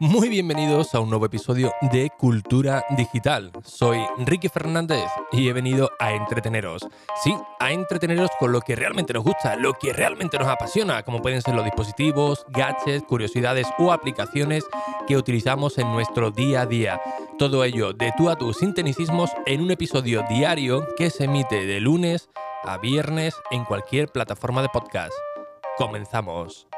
Muy bienvenidos a un nuevo episodio de Cultura Digital. Soy Ricky Fernández y he venido a entreteneros. Sí, a entreteneros con lo que realmente nos gusta, lo que realmente nos apasiona, como pueden ser los dispositivos, gadgets, curiosidades o aplicaciones que utilizamos en nuestro día a día. Todo ello de tú a tú sin tecnicismos en un episodio diario que se emite de lunes a viernes en cualquier plataforma de podcast. Comenzamos.